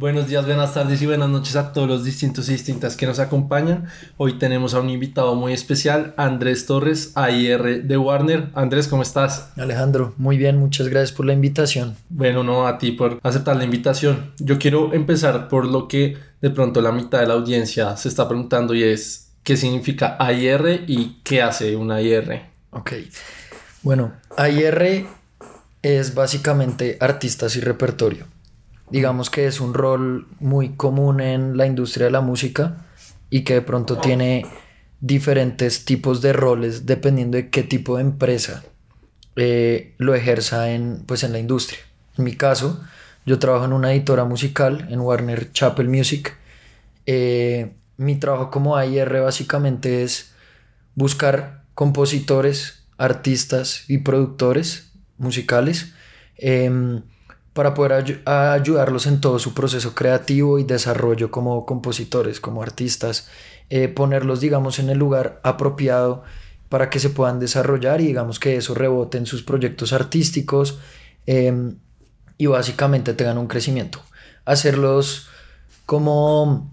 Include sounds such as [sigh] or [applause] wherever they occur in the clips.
Buenos días, buenas tardes y buenas noches a todos los distintos y distintas que nos acompañan. Hoy tenemos a un invitado muy especial, Andrés Torres, AIR de Warner. Andrés, ¿cómo estás? Alejandro, muy bien, muchas gracias por la invitación. Bueno, no, a ti por aceptar la invitación. Yo quiero empezar por lo que de pronto la mitad de la audiencia se está preguntando y es qué significa AIR y qué hace una AIR. Ok, bueno, AIR es básicamente artistas y repertorio digamos que es un rol muy común en la industria de la música y que de pronto tiene diferentes tipos de roles dependiendo de qué tipo de empresa eh, lo ejerza en, pues, en la industria. En mi caso, yo trabajo en una editora musical en Warner Chapel Music. Eh, mi trabajo como AIR básicamente es buscar compositores, artistas y productores musicales em, para poder ayudarlos en todo su proceso creativo y desarrollo como compositores, como artistas, eh, ponerlos, digamos, en el lugar apropiado para que se puedan desarrollar y digamos que eso rebote en sus proyectos artísticos em, y básicamente tengan un crecimiento. Hacerlos como,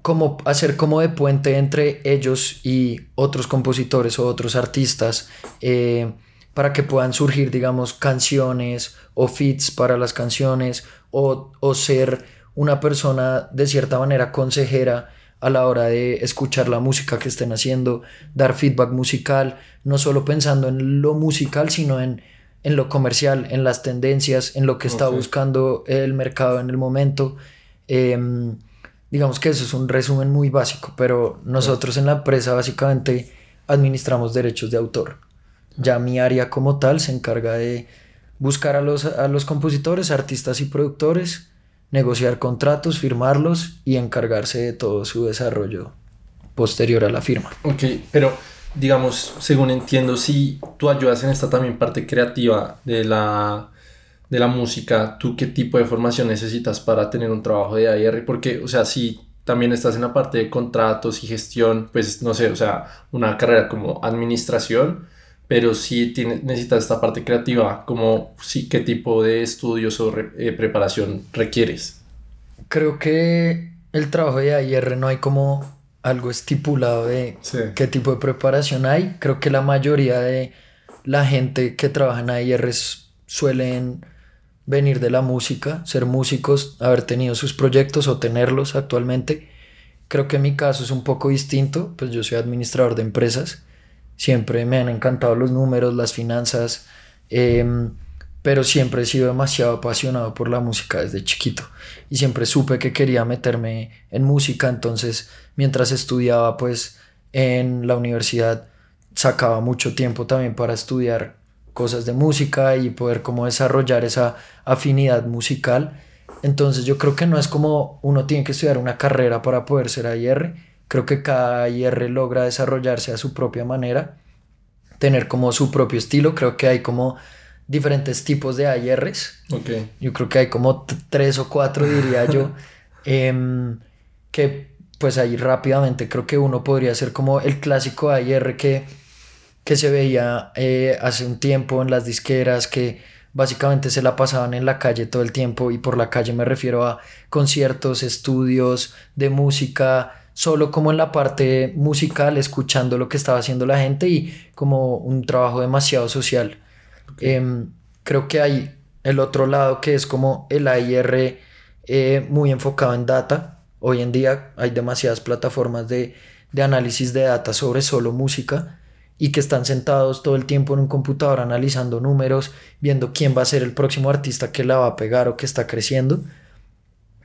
como, hacer como de puente entre ellos y otros compositores o otros artistas eh, para que puedan surgir, digamos, canciones o fits para las canciones o, ser una persona de cierta manera consejera a la hora de escuchar la música que estén haciendo, dar feedback musical, no solo pensando en lo musical, sino en, en lo comercial, en las tendencias, en lo que está buscando el mercado en el momento. Em, digamos que eso es un resumen muy básico, pero nosotros en la empresa básicamente administramos derechos de autor. Ya mi área como tal se encarga de buscar a los, a los compositores, artistas y productores, negociar contratos, firmarlos y encargarse de todo su desarrollo posterior a la firma. Ok, pero digamos, según entiendo, si tú ayudas en esta también parte creativa de la, de la música, ¿tú qué tipo de formación necesitas para tener un trabajo de AR? Porque, o sea, si también estás en la parte de contratos y gestión, pues no sé, o sea, una carrera como administración, pero sí tiene, necesitas esta parte creativa, como sí, qué tipo de estudios o eh, preparación requieres. Creo que el trabajo de AIR no hay como algo estipulado de qué tipo de preparación hay. Creo que la mayoría de la gente que trabaja en AIR suelen venir de la música, ser músicos, haber tenido sus proyectos o tenerlos actualmente. Creo que mi caso es un poco distinto, pues yo soy administrador de empresas Siempre me han encantado los números, las finanzas, em, pero siempre he sido demasiado apasionado por la música desde chiquito y siempre supe que quería meterme en música, entonces mientras estudiaba pues en la universidad sacaba mucho tiempo también para estudiar cosas de música y poder como desarrollar esa afinidad musical. Entonces yo creo que no es como uno tiene que estudiar una carrera para poder ser AIR, Creo que cada IR logra desarrollarse a su propia manera, tener como su propio estilo. Creo que hay como diferentes tipos de AIRs. Okay. Yo creo que hay como tres o cuatro, diría yo, [laughs] em, que pues ahí rápidamente creo que uno podría ser como el clásico AIR que, que se veía eh, hace un tiempo en las disqueras, que básicamente se la pasaban en la calle todo el tiempo y por la calle me refiero a conciertos, estudios de música, solo como en la parte musical, escuchando lo que estaba haciendo la gente y como un trabajo demasiado social. Em, creo que hay el otro lado que es como el AIR eh, muy enfocado en data. Hoy en día hay demasiadas plataformas de, de análisis de data sobre solo música y que están sentados todo el tiempo en un computador analizando números, viendo quién va a ser el próximo artista que la va a pegar o que está creciendo.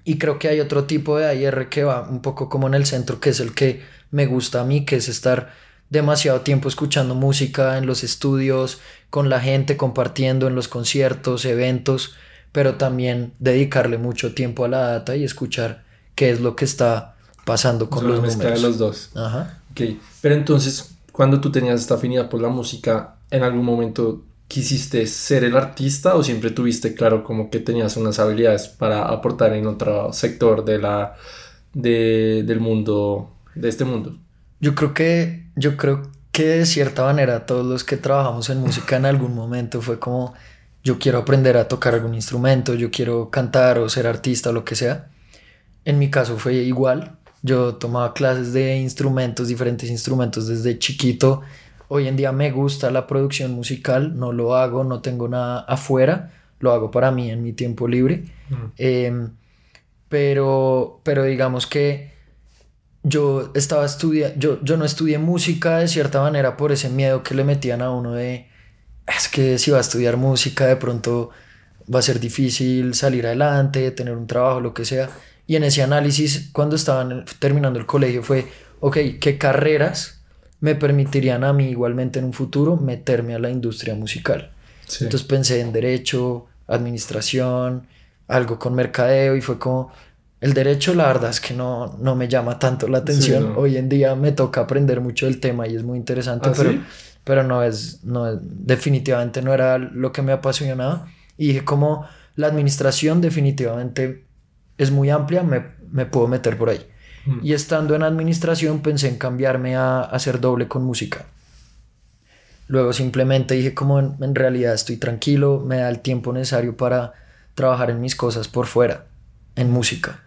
Y creo que hay otro tipo de AIR que va un poco como en el centro, que es el que me gusta a mí, que es estar demasiado tiempo escuchando música en los estudios, con la gente, compartiendo en los conciertos, eventos, pero también dedicarle mucho tiempo a la data y escuchar qué es lo que está pasando con los números. de los dos. Ajá. Ok, pero entonces, cuando tú tenías esta afinidad por la música, ¿en algún momento quisiste ser el artista o siempre tuviste claro como que tenías unas habilidades para aportar en otro sector de la de, del mundo de este mundo yo creo que yo creo que de cierta manera todos los que trabajamos en música en algún momento fue como yo quiero aprender a tocar algún instrumento yo quiero cantar o ser artista o lo que sea En mi caso fue igual. Yo tomaba clases de instrumentos, diferentes instrumentos desde chiquito. Hoy en día me gusta la producción musical, no lo hago, no tengo nada afuera, lo hago para mí en mi tiempo libre. Em, pero, pero digamos que yo estaba estudiando, yo, yo no estudié música de cierta manera por ese miedo que le metían a uno de, es que si va a estudiar música de pronto va a ser difícil salir adelante, tener un trabajo, lo que sea. Y en ese análisis, cuando estaban terminando el colegio, fue, ok, ¿qué carreras me permitirían a mí igualmente en un futuro meterme a la industria musical? Entonces pensé en derecho, administración, algo con mercadeo y fue como, el derecho la verdad es que no, no me llama tanto la atención. Hoy en día me toca aprender mucho del tema y es muy interesante, ¿Ah, pero, pero no es, no definitivamente no era lo que me apasionaba. Y dije como la administración definitivamente es muy amplia, me, me puedo meter por ahí. Mm. Y estando en administración pensé en cambiarme a, hacer doble con música. Luego simplemente dije como en, realidad estoy tranquilo, me da el tiempo necesario para trabajar en mis cosas por fuera, en música.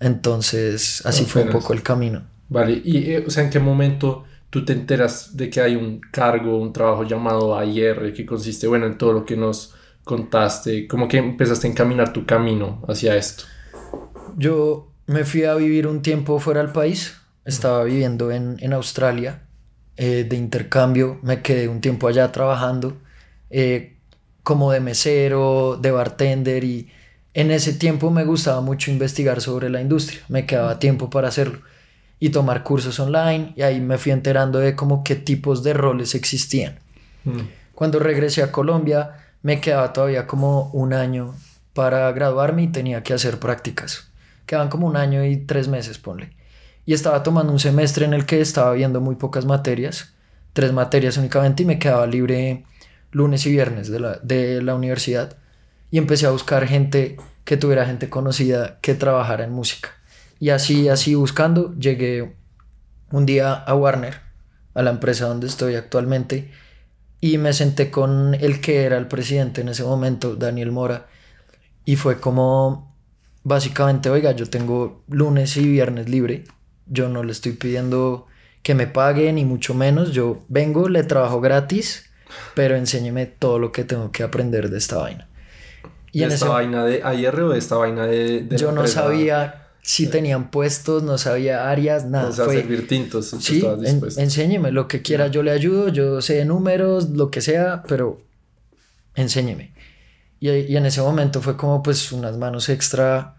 Entonces así fue un poco el camino. Vale, y eh, o sea, ¿en qué momento tú te enteras de que hay un cargo, un trabajo llamado AIR que consiste, bueno, en todo lo que nos contaste? ¿Cómo que empezaste a encaminar tu camino hacia esto? Yo me fui a vivir un tiempo fuera del país, estaba viviendo en, en Australia eh, de intercambio, me quedé un tiempo allá trabajando eh, como de mesero, de bartender y en ese tiempo me gustaba mucho investigar sobre la industria, me quedaba tiempo para hacerlo y tomar cursos online y ahí me fui enterando de como qué tipos de roles existían. Mm. Cuando regresé a Colombia me quedaba todavía como un año para graduarme y tenía que hacer prácticas. Quedaban como un año y tres meses, ponle. Y estaba tomando un semestre en el que estaba viendo muy pocas materias, tres materias únicamente, y me quedaba libre lunes y viernes de la, de la universidad. Y empecé a buscar gente que tuviera gente conocida que trabajara en música. Y así, así buscando, llegué un día a Warner, a la empresa donde estoy actualmente, y me senté con el que era el presidente en ese momento, Daniel Mora, y fue como, básicamente, oiga, yo tengo lunes y viernes libre, yo no le estoy pidiendo que me pague ni mucho menos, yo vengo, le trabajo gratis, pero enséñeme todo lo que tengo que aprender de esta vaina. Y ¿De en esta vaina de AIR o de esta vaina de... yo no sabía si tenían puestos, no sabía áreas, nada. O sea, servir tintos. Sí, enséñeme lo que quiera, yo le ayudo, yo sé números, lo que sea, pero enséñeme. Y, y, en ese momento fue como pues unas manos extra,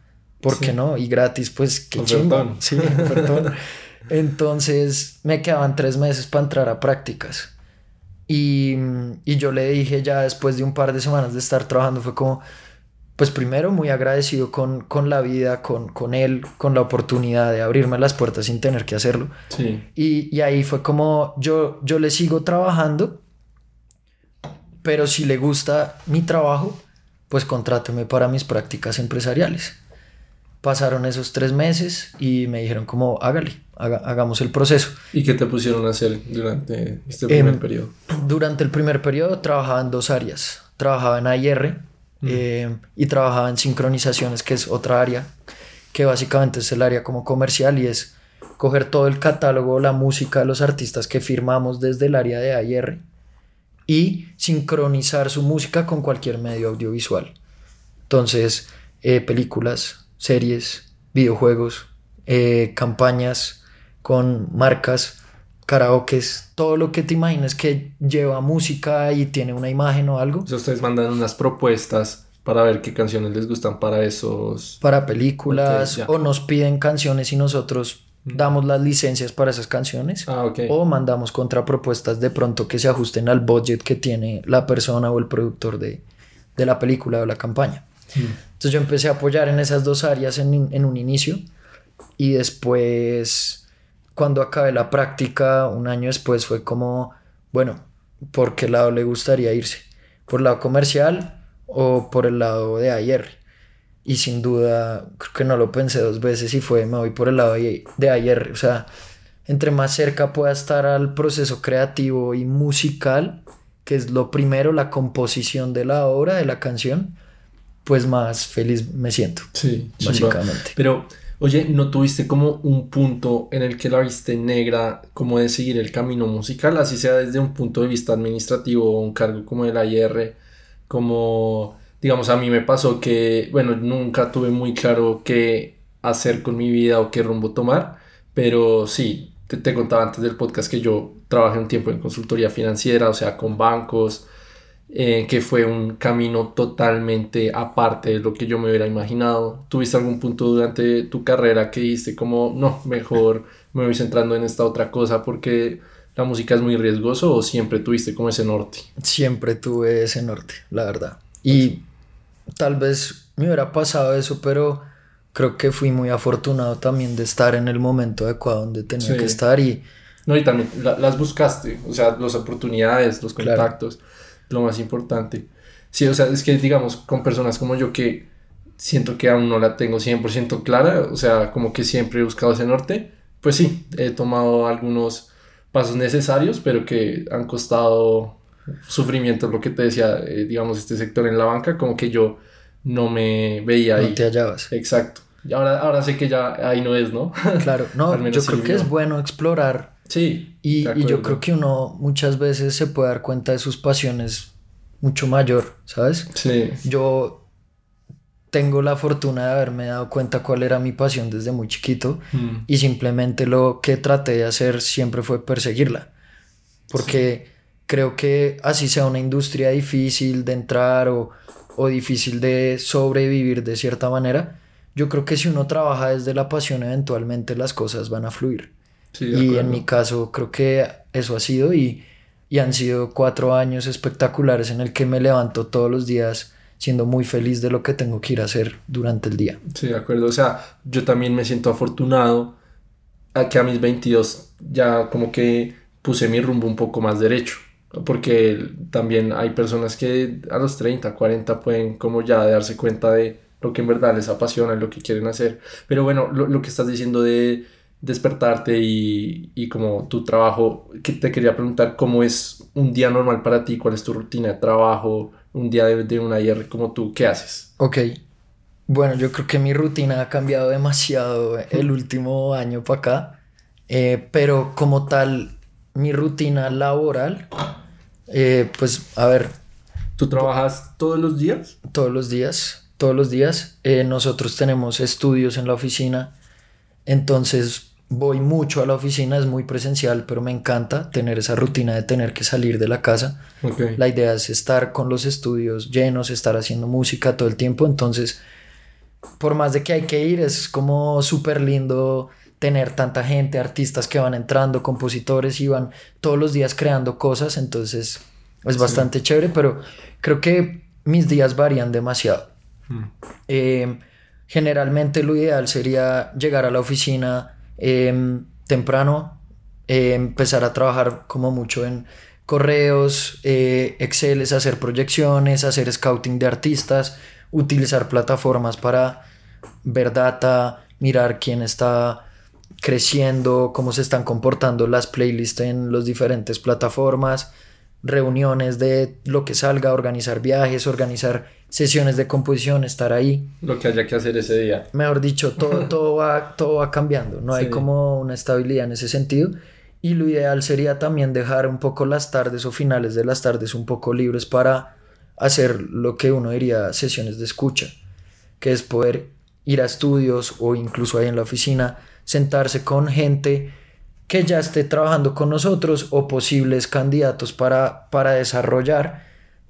¿por qué no? Y gratis, pues qué chingón. Sí, perdón. [laughs] Entonces me quedaban tres meses para entrar a prácticas. Y, y, yo le dije ya después de un par de semanas de estar trabajando, fue como, pues primero muy agradecido con, con la vida, con, con, él, con la oportunidad de abrirme las puertas sin tener que hacerlo. Sí. Y, y ahí fue como, yo, yo le sigo trabajando, pero si le gusta mi trabajo, pues contráteme para mis prácticas empresariales. Pasaron esos tres meses y me dijeron como, hágale, hagamos el proceso. ¿Y qué te pusieron a hacer durante este primer em, periodo? Durante el primer periodo trabajaba en dos áreas. Trabajaba en AIR mm. eh, y trabajaba en sincronizaciones, que es otra área, que básicamente es el área como comercial y es coger todo el catálogo, la música de los artistas que firmamos desde el área de AIR y sincronizar su música con cualquier medio audiovisual. Entonces, eh, películas, series, videojuegos, eh, campañas con marcas, karaokes, todo lo que te imagines que lleva música y tiene una imagen o algo. O ustedes mandan unas propuestas para ver qué canciones les gustan para esos. Para películas o nos piden canciones y nosotros damos las licencias para esas canciones ah, o mandamos contrapropuestas de pronto que se ajusten al budget que tiene la persona o el productor de, la película o la campaña. Entonces yo empecé a apoyar en esas dos áreas en, un inicio y después cuando acabé la práctica un año después fue como, bueno, ¿por qué lado le gustaría irse? ¿Por el lado comercial o por el lado de ayer? y sin duda creo que no lo pensé dos veces y fue me voy por el lado de, ayer o sea entre más cerca pueda estar al proceso creativo y musical que es lo primero la composición de la obra de la canción pues más feliz me siento sí básicamente. Pero Oye, ¿no tuviste como un punto en el que la viste negra como de seguir el camino musical, así sea desde un punto de vista administrativo o un cargo como el IR, como, digamos, a mí me pasó que, bueno, nunca tuve muy claro qué hacer con mi vida o qué rumbo tomar, pero sí, te, te contaba antes del podcast que yo trabajé un tiempo en consultoría financiera, o sea, con bancos, eh, que fue un camino totalmente aparte de lo que yo me hubiera imaginado. ¿Tuviste algún punto durante tu carrera que dijiste como, no, mejor me voy centrando en esta otra cosa porque la música es muy riesgoso o siempre tuviste como ese norte? Siempre tuve ese norte, la verdad. Y tal vez me hubiera pasado eso, pero creo que fui muy afortunado también de estar en el momento adecuado donde tenía que estar y... No, y también las buscaste, o sea, las oportunidades, los contactos lo más importante. Sí, o sea, es que digamos, con personas como yo que siento que aún no la tengo 100% clara, o sea, como que siempre he buscado ese norte, pues sí, he tomado algunos pasos necesarios, pero que han costado sufrimiento, lo que te decía, eh, digamos, este sector en la banca, como que yo no me veía ahí. No te hallabas. Exacto. Y ahora, ahora sé que ya ahí no es, ¿no? Claro, [laughs] no, yo creo que es bueno explorar Sí. Y, y, yo creo que uno muchas veces se puede dar cuenta de sus pasiones mucho mayor, ¿sabes? Sí. Yo tengo la fortuna de haberme dado cuenta cuál era mi pasión desde muy chiquito Mm. y simplemente lo que traté de hacer siempre fue perseguirla. Porque creo que así sea una industria difícil de entrar o, o difícil de sobrevivir de cierta manera, yo creo que si uno trabaja desde la pasión eventualmente las cosas van a fluir. Sí, Y en mi caso creo que eso ha sido y, y han sido cuatro años espectaculares en el que me levanto todos los días siendo muy feliz de lo que tengo que ir a hacer durante el día. Sí, de acuerdo. O sea, yo también me siento afortunado a que a mis 22 ya como que puse mi rumbo un poco más derecho. Porque también hay personas que a los 30, 40 pueden como ya darse cuenta de lo que en verdad les apasiona y lo que quieren hacer. Pero bueno, lo, lo que estás diciendo de despertarte y, y como tu trabajo, que te quería preguntar cómo es un día normal para ti, cuál es tu rutina de trabajo, un día de, de una IR como tú, ¿qué haces? Ok. Bueno, yo creo que mi rutina ha cambiado demasiado el último año para acá, eh, pero como tal, mi rutina laboral, eh, pues a ver, ¿Tú trabajas todos los días? todos los días, todos los días. Eh, nosotros tenemos estudios en la oficina, entonces voy mucho a la oficina, es muy presencial, pero me encanta tener esa rutina de tener que salir de la casa. La idea es estar con los estudios llenos, estar haciendo música todo el tiempo, entonces, por más de que hay que ir, es como súper lindo tener tanta gente, artistas que van entrando, compositores y van todos los días creando cosas, entonces es bastante chévere, pero creo que mis días varían demasiado. Mm. Eh, generalmente lo ideal sería llegar a la oficina eh, temprano, eh, empezar a trabajar como mucho en correos, eh, Excel, hacer proyecciones, hacer scouting de artistas, utilizar plataformas para ver data, mirar quién está creciendo, cómo se están comportando las playlists en las diferentes plataformas, reuniones de lo que salga, organizar viajes, organizar sesiones de composición, estar ahí. Lo que haya que hacer ese día. Mejor dicho, todo, [laughs] todo, va, todo va cambiando, no hay como una estabilidad en ese sentido. Y lo ideal sería también dejar un poco las tardes o finales de las tardes un poco libres para hacer lo que uno diría sesiones de escucha, que es poder ir a estudios o incluso ahí en la oficina, sentarse con gente que ya esté trabajando con nosotros o posibles candidatos para, para desarrollar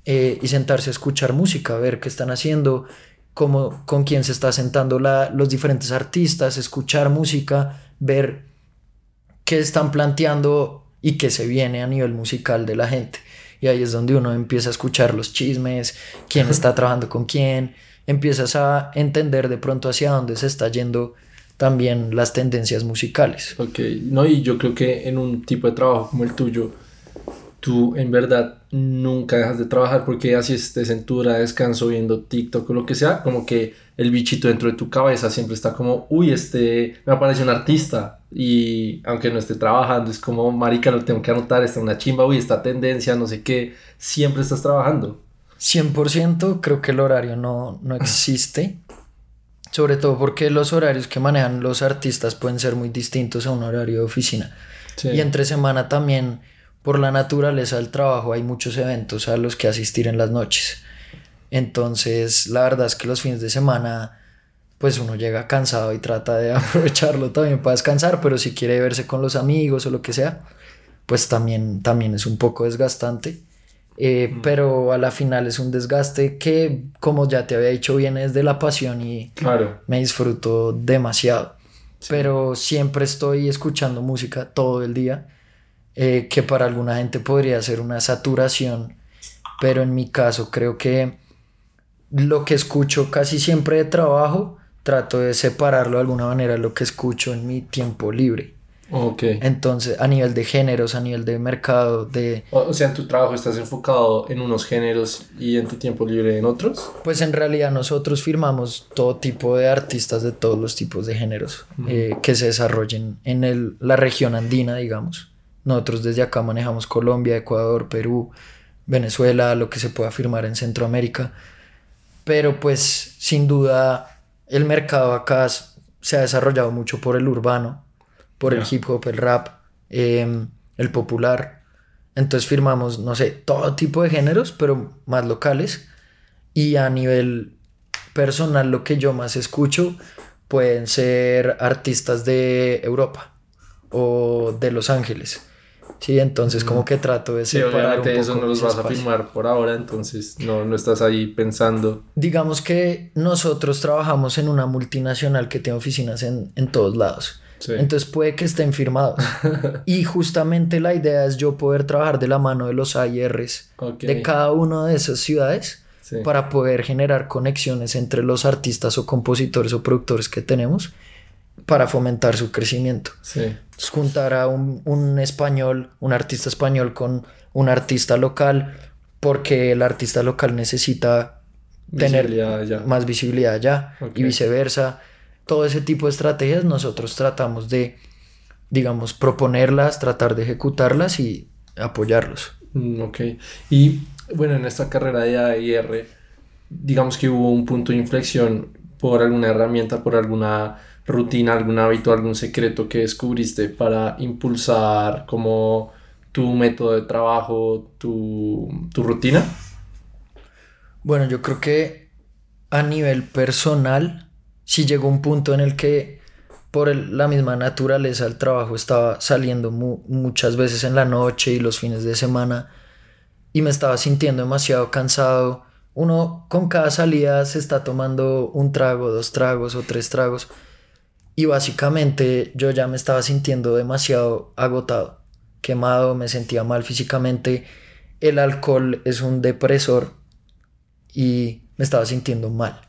eh, y sentarse a escuchar música, ver qué están haciendo, cómo, con quién se está sentando la, los diferentes artistas, escuchar música, ver qué están planteando y qué se viene a nivel musical de la gente. Y ahí es donde uno empieza a escuchar los chismes, quién está trabajando con quién, empiezas a entender de pronto hacia dónde se está yendo también las tendencias musicales. Ok, no, y yo creo que en un tipo de trabajo como el tuyo, tú en verdad nunca dejas de trabajar porque así estés en tu hora de descanso viendo TikTok o lo que sea, como que el bichito dentro de tu cabeza siempre está como, uy, este, me aparece un artista y aunque no esté trabajando, es como, marica, lo tengo que anotar, está una chimba, uy, esta tendencia, no sé qué, siempre estás trabajando. 100% creo que el horario no, no existe. Sobre todo porque los horarios que manejan los artistas pueden ser muy distintos a un horario de oficina. Sí. Y entre semana también, por la naturaleza del trabajo, hay muchos eventos a los que asistir en las noches. Entonces, la verdad es que los fines de semana, pues uno llega cansado y trata de [laughs] aprovecharlo también para descansar, pero si quiere verse con los amigos o lo que sea, pues también, también es un poco desgastante. Eh, Pero a la final es un desgaste que, como ya te había dicho, viene desde la pasión y Claro. me disfruto demasiado. Pero siempre estoy escuchando música todo el día, eh, que para alguna gente podría ser una saturación, pero en mi caso creo que lo que escucho casi siempre de trabajo, trato de separarlo de alguna manera lo que escucho en mi tiempo libre. Ok. Entonces, a nivel de géneros, a nivel de mercado, de... O sea, en tu trabajo estás enfocado en unos géneros y en tu tiempo libre en otros. Pues en realidad nosotros firmamos todo tipo de artistas de todos los tipos de géneros eh, que se desarrollen en el- la región andina, digamos. Nosotros desde acá manejamos Colombia, Ecuador, Perú, Venezuela, lo que se pueda firmar en Centroamérica. Pero pues sin duda el mercado acá se ha desarrollado mucho por el urbano, por el hip hop, el rap, em, el popular. Entonces firmamos, no sé, todo tipo de géneros, pero más locales. Y a nivel personal, lo que yo más escucho pueden ser artistas de Europa o de Los Ángeles. Sí, entonces como que trato de Mm. Sí, separar obviamente un eso no los vas a firmar por ahora, entonces no, no estás ahí pensando. Digamos que nosotros trabajamos en una multinacional que tiene oficinas en, en todos lados. Sí. Entonces puede que estén firmados. [laughs] y justamente la idea es yo poder trabajar de la mano de los AIRs Ok. de cada una de esas ciudades Sí. para poder generar conexiones entre los artistas o compositores o productores que tenemos para fomentar su crecimiento. Sí. Entonces, juntar a un, un español, un artista español con un artista local, porque el artista local necesita tener Visibilidad más visibilidad allá Ok. y viceversa. Todo ese tipo de estrategias nosotros tratamos de, digamos, proponerlas, tratar de ejecutarlas y apoyarlos. Mm, ok. Y bueno, en esta carrera de AIR, digamos que hubo un punto de inflexión por alguna herramienta, por alguna rutina, algún hábito, algún secreto que descubriste para impulsar como tu método de trabajo, tu, tu rutina. Bueno, yo creo que a nivel personal, sí llegó un punto en el que por la misma naturaleza del trabajo estaba saliendo mu- muchas veces en la noche y los fines de semana y me estaba sintiendo demasiado cansado. Uno con cada salida se está tomando un trago, dos tragos o tres tragos y básicamente yo ya me estaba sintiendo demasiado agotado, quemado, me sentía mal físicamente. El alcohol es un depresor y me estaba sintiendo mal.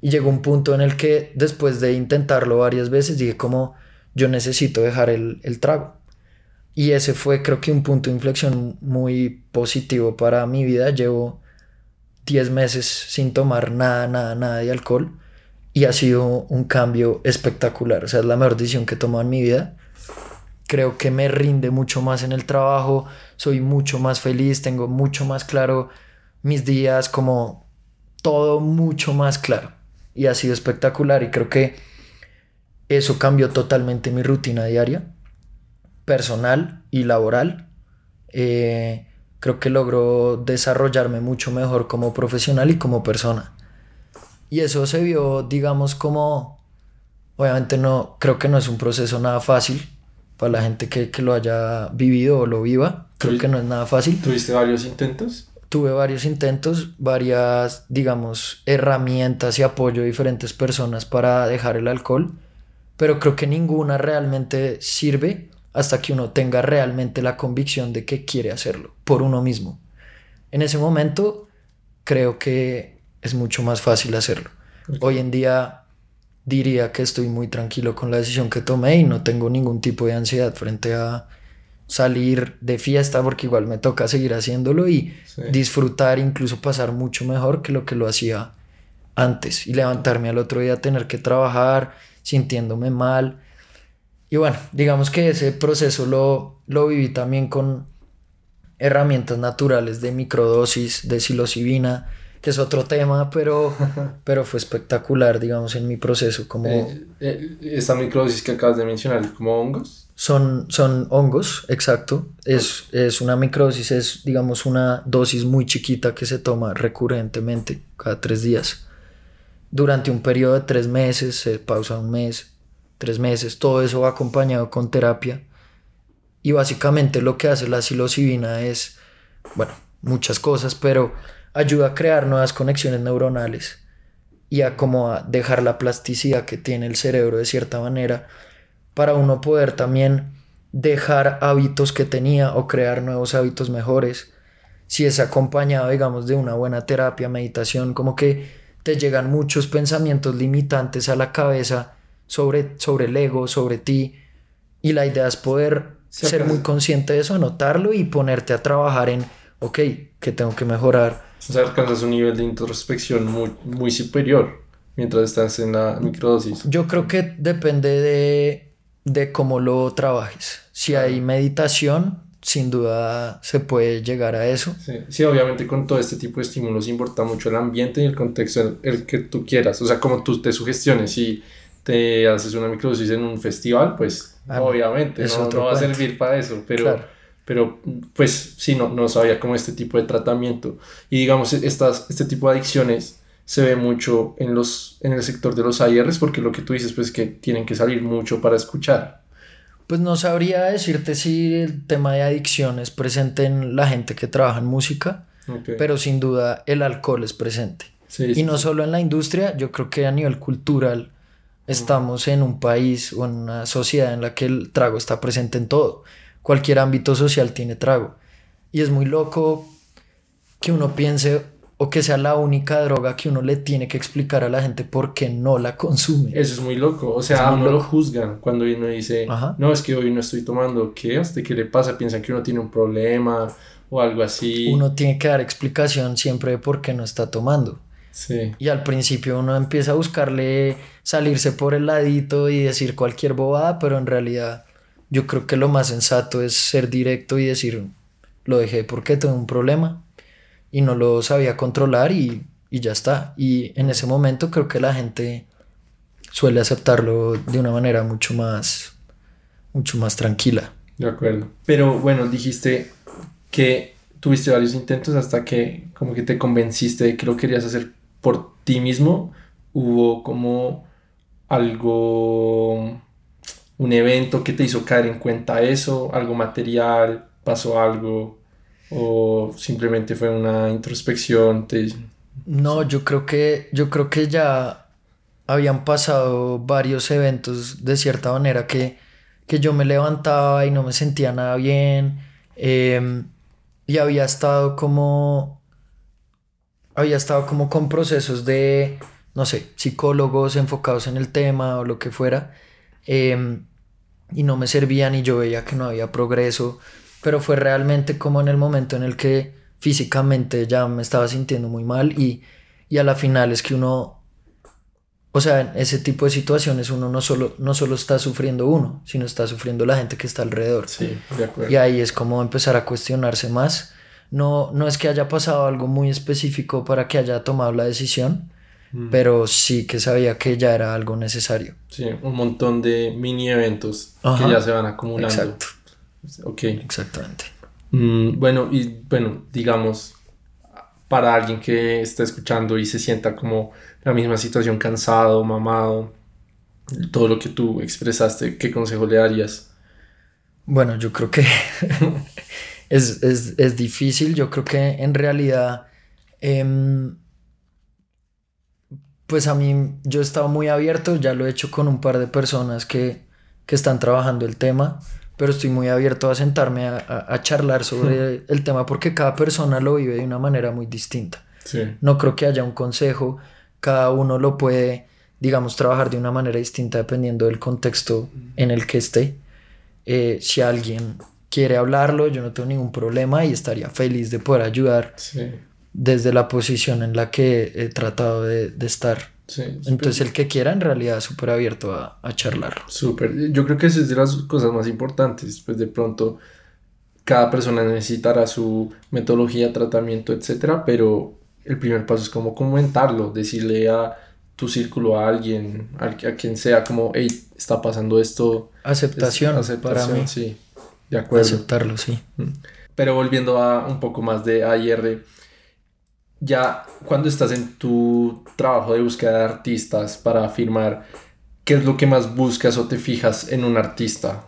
Y llegó un punto en el que después de intentarlo varias veces dije como yo necesito dejar el, el trago. Y ese fue creo que un punto de inflexión muy positivo para mi vida. Llevo 10 meses sin tomar nada, nada, nada de alcohol. Y ha sido un cambio espectacular. O sea, es la mejor decisión que he tomado en mi vida. Creo que me rinde mucho más en el trabajo. Soy mucho más feliz. Tengo mucho más claro mis días. Como todo mucho más claro. Y ha sido espectacular. Y creo que eso cambió totalmente mi rutina diaria. Personal y laboral. Eh, creo que logró desarrollarme mucho mejor como profesional y como persona. Y eso se vio, digamos, como... Obviamente no, creo que no es un proceso nada fácil para la gente que, que lo haya vivido o lo viva. Creo que no es nada fácil. ¿Tuviste varios intentos? Tuve varios intentos, varias, digamos, herramientas y apoyo de diferentes personas para dejar el alcohol, pero creo que ninguna realmente sirve hasta que uno tenga realmente la convicción de que quiere hacerlo por uno mismo. En ese momento creo que es mucho más fácil hacerlo. Hoy en día diría que estoy muy tranquilo con la decisión que tomé y no tengo ningún tipo de ansiedad frente a salir de fiesta porque igual me toca seguir haciéndolo y Sí. disfrutar, incluso pasar mucho mejor que lo que lo hacía antes y levantarme al otro día tener que trabajar sintiéndome mal. Y bueno, digamos que ese proceso lo, lo viví también con herramientas naturales de microdosis, de psilocibina, que es otro tema, pero, [laughs] pero fue espectacular, digamos, en mi proceso. Como... Eh, eh, esta microdosis que acabas de mencionar, ¿como hongos? Son, son hongos, exacto. Es, es una microdosis, es, digamos, una dosis muy chiquita que se toma recurrentemente, cada tres días. Durante un periodo de tres meses, se pausa un mes, tres meses, todo eso va acompañado con terapia. Y básicamente lo que hace la psilocibina es, bueno, muchas cosas, pero ayuda a crear nuevas conexiones neuronales y a como a dejar la plasticidad que tiene el cerebro de cierta manera para uno poder también dejar hábitos que tenía o crear nuevos hábitos mejores. Si es acompañado, digamos, de una buena terapia, meditación, como que te llegan muchos pensamientos limitantes a la cabeza sobre, sobre el ego, sobre ti. Y la idea es poder ser muy consciente de eso, anotarlo y ponerte a trabajar en, ok, ¿qué tengo que mejorar? O sea, alcanzas un nivel de introspección muy, muy superior mientras estás en la microdosis. Yo creo que depende de de cómo lo trabajes. Si hay meditación, sin duda se puede llegar a eso. Sí, obviamente con todo este tipo de estímulos importa mucho el ambiente y el contexto el, que tú quieras. O sea, como tú te sugestiones si te haces una microdosis en un festival, pues ah, obviamente no, va a servir para eso, pero, pero pues sí, no, no sabía como este tipo de tratamiento. Y digamos, estas, este tipo de adicciones se ve mucho en, los, en el sector de los AIRs porque lo que tú dices pues que tienen que salir mucho para escuchar. Pues no sabría decirte si el tema de adicción es presente en la gente que trabaja en música, pero sin duda el alcohol es presente. y no solo en la industria, yo creo que a nivel cultural estamos en un país o en una sociedad en la que el trago está presente en todo. Cualquier ámbito social tiene trago. Y es muy loco que uno piense, o que sea la única droga que uno le tiene que explicar a la gente por qué no la consume. Eso es muy loco, o sea, uno lo juzgan cuando uno dice, no, es que hoy no estoy tomando, ¿qué? ¿Hasta qué le pasa? Piensan que uno tiene un problema o algo así. Uno tiene que dar explicación siempre de por qué no está tomando. Sí. Y al principio uno empieza a buscarle salirse por el ladito y decir cualquier bobada, pero en realidad yo creo que lo más sensato es ser directo y decir, lo dejé porque tengo un problema y no lo sabía controlar y, y ya está. Y en ese momento creo que la gente suele aceptarlo de una manera mucho más, mucho más tranquila. De acuerdo. Pero bueno, dijiste que tuviste varios intentos hasta que como que te convenciste de que lo querías hacer por ti mismo. Hubo como algo, un evento que te hizo caer en cuenta eso, algo material, pasó algo o simplemente fue una introspección? No, yo creo que yo creo que ya habían pasado varios eventos de cierta manera que, que yo me levantaba y no me sentía nada bien em, y había estado como había estado como con procesos de no sé psicólogos enfocados en el tema o lo que fuera em, y no me servían y yo veía que no había progreso pero fue realmente como en el momento en el que físicamente ya me estaba sintiendo muy mal y, y a la final es que uno, o sea, en ese tipo de situaciones uno no solo, no solo está sufriendo uno, sino está sufriendo la gente que está alrededor. Sí, de acuerdo. Y ahí es como empezar a cuestionarse más. No, no es que haya pasado algo muy específico para que haya tomado la decisión, mm. pero sí que sabía que ya era algo necesario. Sí, un montón de mini eventos que ya se van acumulando. Exacto. Ok. Exactamente. Mm, bueno, y bueno, digamos, para alguien que está escuchando y se sienta como la misma situación, cansado, mamado, todo lo que tú expresaste, ¿qué consejo le darías? Bueno, yo creo que [laughs] es, es, difícil, yo creo que en realidad, em, pues a mí yo he estado muy abierto, ya lo he hecho con un par de personas que, que están trabajando el tema pero estoy muy abierto a sentarme a, charlar sobre el tema porque cada persona lo vive de una manera muy distinta. No creo que haya un consejo, cada uno lo puede, digamos, trabajar de una manera distinta dependiendo del contexto en el que esté. Eh, si alguien quiere hablarlo, yo no tengo ningún problema y estaría feliz de poder ayudar desde la posición en la que he tratado de, de estar. Entonces el que quiera en realidad es súper abierto a, a charlar. Súper. Yo creo que esa es de las cosas más importantes. Pues de pronto cada persona necesitará su metodología, tratamiento, etcétera, pero el primer paso es como comentarlo, decirle a tu círculo, a alguien, a, a quien sea, como, hey, está pasando esto. Aceptación, Es- para mí. sí, de acuerdo. Aceptarlo, sí. Pero volviendo a un poco más de AIR, ya cuando estás en tu trabajo de búsqueda de artistas para firmar, ¿qué es lo que más buscas o te fijas en un artista?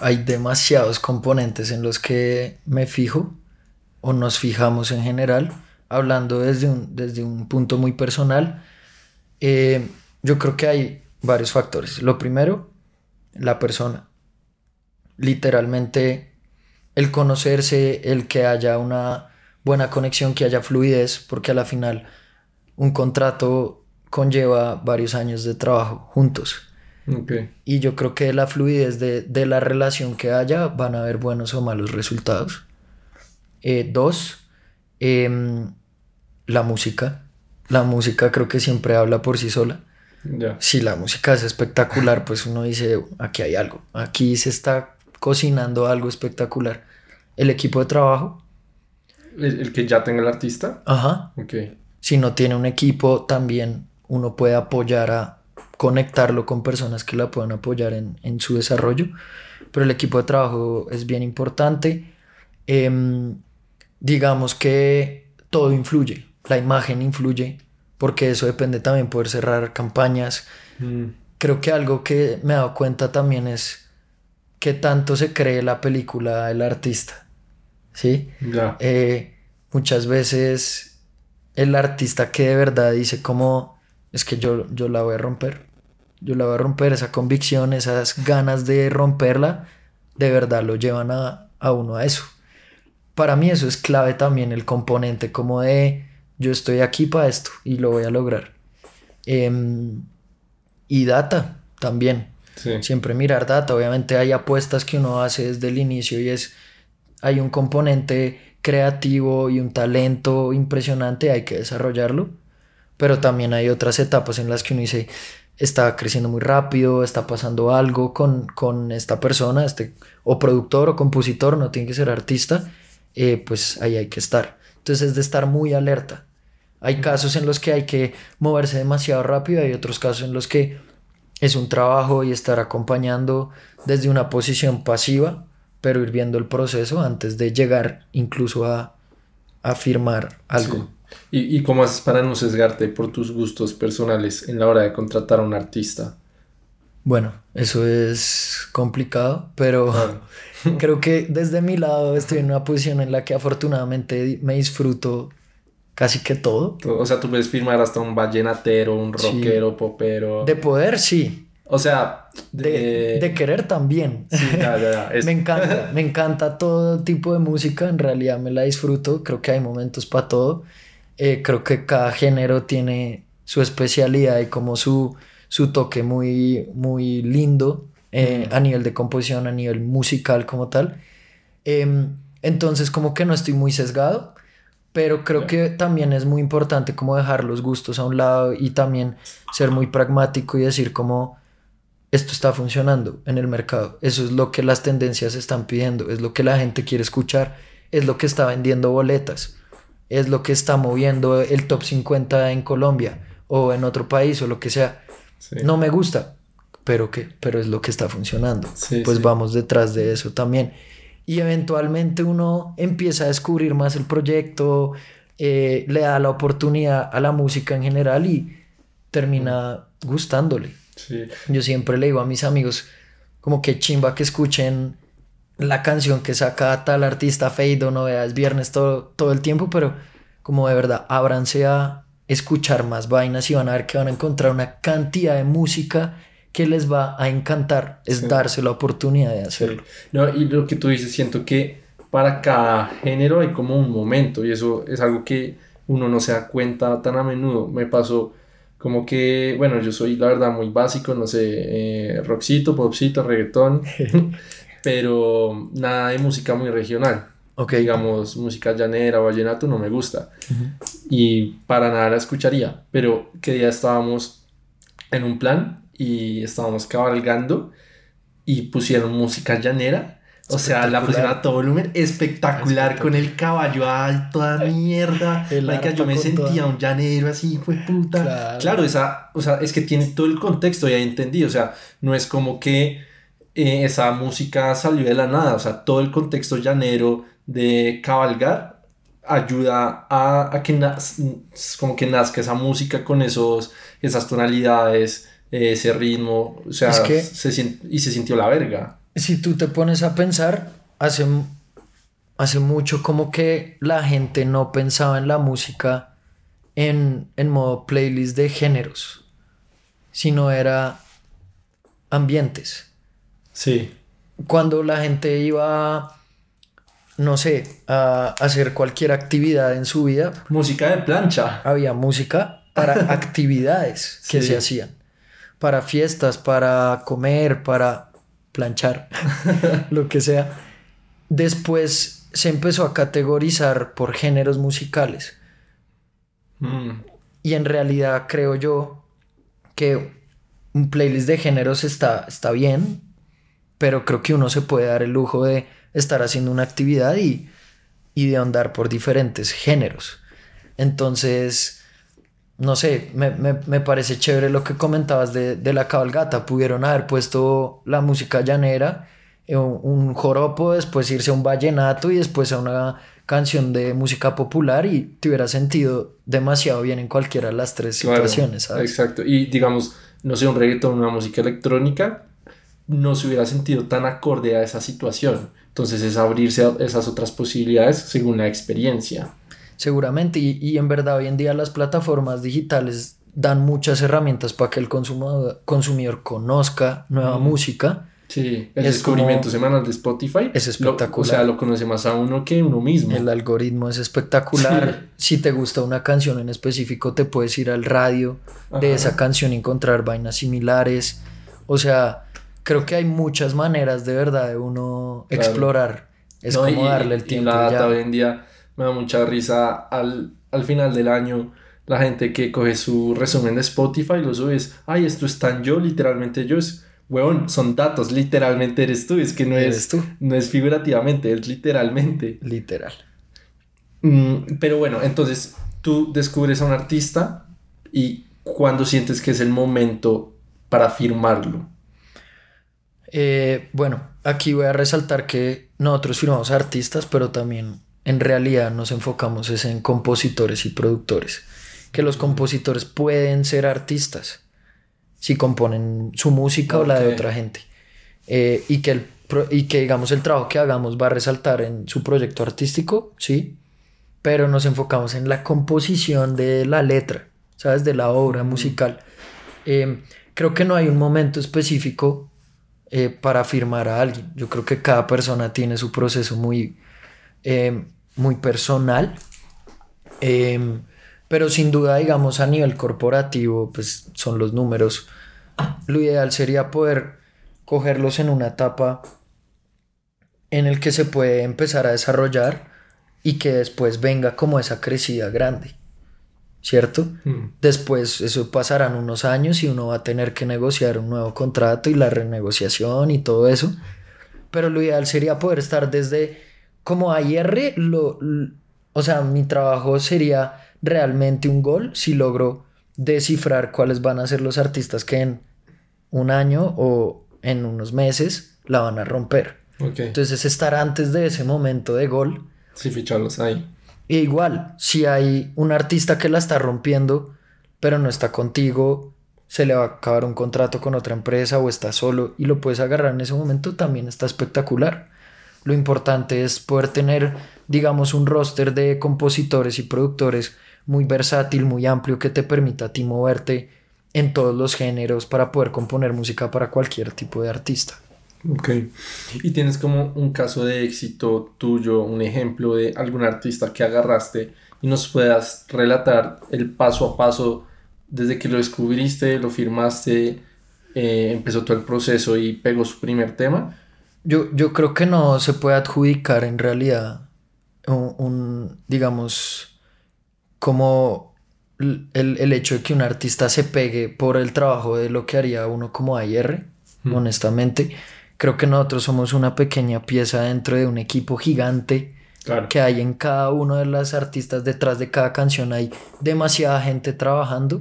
Hay demasiados componentes en los que me fijo o nos fijamos en general. Hablando desde un, desde un punto muy personal, eh, yo creo que hay varios factores. Lo primero, la persona. Literalmente, el conocerse, el que haya una buena conexión, que haya fluidez, porque a la final un contrato conlleva varios años de trabajo juntos. Ok, Y yo creo que la fluidez de, de la relación que haya van a haber buenos o malos resultados. Eh, dos, em, la música. La música creo que siempre habla por sí sola. ya. Si la música es espectacular, pues uno dice, aquí hay algo. Aquí se está cocinando algo espectacular. El equipo de trabajo, ¿El, el que ya tenga el artista? ajá. Ok, Si no tiene un equipo, también uno puede apoyar a conectarlo con personas que la puedan apoyar en, en su desarrollo. Pero el equipo de trabajo es bien importante. Em, digamos que todo influye, la imagen influye, porque eso depende también poder cerrar campañas. Mm, Creo que algo que me he dado cuenta también es que tanto se cree la película el artista. ¿Sí? ya. eh, muchas veces el artista que de verdad dice como es que yo, yo la voy a romper, yo la voy a romper, esa convicción, esas ganas de romperla, de verdad lo llevan a, a uno a eso. Para mí eso es clave también, el componente como de yo estoy aquí para esto y lo voy a lograr. Em, y data también. Sí. Siempre mirar data. Obviamente hay apuestas que uno hace desde el inicio y es, hay un componente creativo y un talento impresionante, hay que desarrollarlo. Pero también hay otras etapas en las que uno dice, está creciendo muy rápido, está pasando algo con, con esta persona, este, o productor o compositor, no tiene que ser artista, eh, pues ahí hay que estar. Entonces es de estar muy alerta. Hay casos en los que hay que moverse demasiado rápido, hay otros casos en los que es un trabajo y estar acompañando desde una posición pasiva, pero ir viendo el proceso antes de llegar incluso a, a firmar algo. Sí. ¿Y, ¿Y cómo haces para no sesgarte por tus gustos personales en la hora de contratar a un artista? Bueno, eso es complicado, pero Ah, [laughs] creo que desde mi lado estoy en una posición en la que afortunadamente me disfruto casi que todo. o sea, tú puedes firmar hasta un vallenatero, un Sí. rockero, popero. De poder, sí. O sea, De, de querer también. Sí, ya, ya, ya. [laughs] Es- Me encanta, me encanta todo tipo de música, en realidad me la disfruto, creo que hay momentos para todo. Eh, creo que cada género tiene su especialidad y como su, su toque muy, muy lindo eh, a nivel de composición, a nivel musical como tal. Em, entonces como que no estoy muy sesgado, pero creo que también es muy importante como dejar los gustos a un lado y también ser muy pragmático y decir como esto está funcionando en el mercado. Eso es lo que las tendencias están pidiendo, es lo que la gente quiere escuchar, es lo que está vendiendo boletas, es lo que está moviendo el top 50 en Colombia o en otro país o lo que sea. sí. No me gusta, pero que pero es lo que está funcionando. Sí, pues sí. vamos detrás de eso también. Y eventualmente uno empieza a descubrir más el proyecto, eh, le da la oportunidad a la música en general y termina gustándole. Sí. Yo siempre le digo a mis amigos, como que chimba que escuchen la canción que saca tal artista, Fade o novedades viernes todo, todo el tiempo, pero como de verdad, ábranse a escuchar más vainas y van a ver que van a encontrar una cantidad de música que les va a encantar. Es Sí. darse la oportunidad de hacerlo. No, y lo que tú dices, siento que para cada género hay como un momento y eso es algo que uno no se da cuenta tan a menudo. Me pasó como que, bueno, yo soy la verdad muy básico, no sé, eh, rockcito, popcito, reggaetón, [laughs] pero nada de música muy regional. Ok. Digamos, música llanera o vallenato no me gusta y para nada la escucharía. Pero que día estábamos en un plan y estábamos cabalgando y pusieron música llanera. O sea, la pusieron a todo volumen, espectacular, con el caballo a toda mierda. [laughs] Marica, yo me sentía un llanero así, fue puta. Claro. esa, o sea, es que tiene todo el contexto, ya entendí. O sea, no es como que eh, esa música salió de la nada. O sea, todo el contexto llanero de cabalgar ayuda a, a que como que nazca esa música con esos, esas tonalidades, ese ritmo. O sea, se, y se sintió la verga si tú te pones a pensar, hace, hace mucho como que la gente no pensaba en la música en, en modo playlist de géneros, sino era ambientes. Sí. Cuando la gente iba, no sé, a hacer cualquier actividad en su vida. Música de plancha. Había música para [laughs] actividades que se hacían. Para fiestas, para comer, para planchar, [laughs] lo que sea. Después se empezó a categorizar por géneros musicales. Mm. Y en realidad creo yo que un playlist de géneros está, está bien, pero creo que uno se puede dar el lujo de estar haciendo una actividad y, y de andar por diferentes géneros. Entonces, no sé, me, parece chévere lo que comentabas de, la cabalgata. Pudieron haber puesto la música llanera, eh, un, joropo, después irse a un vallenato y después a una canción de música popular y te hubiera sentido demasiado bien en cualquiera de las tres situaciones. Exacto. Y digamos, no sé, un reggaetón, una música electrónica, no se hubiera sentido tan acorde a esa situación. Entonces es abrirse a esas otras posibilidades según la experiencia seguramente. Y, en verdad hoy en día las plataformas digitales dan muchas herramientas para que el consumidor, consumidor conozca nueva música. Sí, el descubrimiento semanal de Spotify es espectacular. o sea, lo conoce más a uno que uno mismo. El algoritmo es espectacular. Si te gusta una canción en específico, te puedes ir al radio de esa canción y encontrar vainas similares. O sea, creo que hay muchas maneras de verdad de uno explorar. Es como darle el tiempo. Y la data hoy en día me da mucha risa al, final del año la gente que coge su resumen de Spotify y lo subes, ay, esto es tan yo, literalmente yo es, weón, son datos, literalmente eres tú, es que no es, tú? no es figurativamente, es literalmente. Literal. Mm, pero bueno, entonces tú descubres a un artista y cuando sientes que es el momento para firmarlo. Eh, bueno, aquí voy a resaltar que nosotros firmamos artistas, pero también en realidad nos enfocamos es en compositores y productores. Que los compositores pueden ser artistas si componen su música o la de otra gente. Eh, y, que el, y que digamos el trabajo que hagamos va a resaltar en su proyecto artístico, sí, pero nos enfocamos en la composición de la letra, ¿sabes? De la obra musical. Eh, creo que no hay un momento específico eh, para firmar a alguien. Yo creo que cada persona tiene su proceso muy, muy personal. Em, pero sin duda, digamos, a nivel corporativo, pues son los números. Lo ideal sería poder cogerlos en una etapa en el que se puede empezar a desarrollar y que después venga como esa crecida grande, ¿cierto? Mm. Después eso pasarán unos años y uno va a tener que negociar un nuevo contrato y la renegociación y todo eso, pero lo ideal sería poder estar desde como AIR, lo, o sea, mi trabajo sería realmente un gol si logro descifrar cuáles van a ser los artistas que en un año o en unos meses la van a romper. Entonces estar antes de ese momento de gol. Sí, ficharlos ahí. E igual, si hay un artista que la está rompiendo, pero no está contigo, se le va a acabar un contrato con otra empresa o está solo y lo puedes agarrar en ese momento, también está espectacular. Lo importante es poder tener, digamos, un roster de compositores y productores muy versátil, muy amplio, que te permita a ti moverte en todos los géneros para poder componer música para cualquier tipo de artista. Ok. ¿Y tienes como un caso de éxito tuyo, un ejemplo de algún artista que agarraste y nos puedas relatar el paso a paso desde que lo descubriste, lo firmaste, eh, empezó todo el proceso y pegó su primer tema? Yo, yo creo que no se puede adjudicar en realidad un, digamos, como el, el, hecho de que un artista se pegue por el trabajo de lo que haría uno como AIR, honestamente. creo que nosotros somos una pequeña pieza dentro de un equipo gigante que hay en cada uno de las artistas, detrás de cada canción hay demasiada gente trabajando.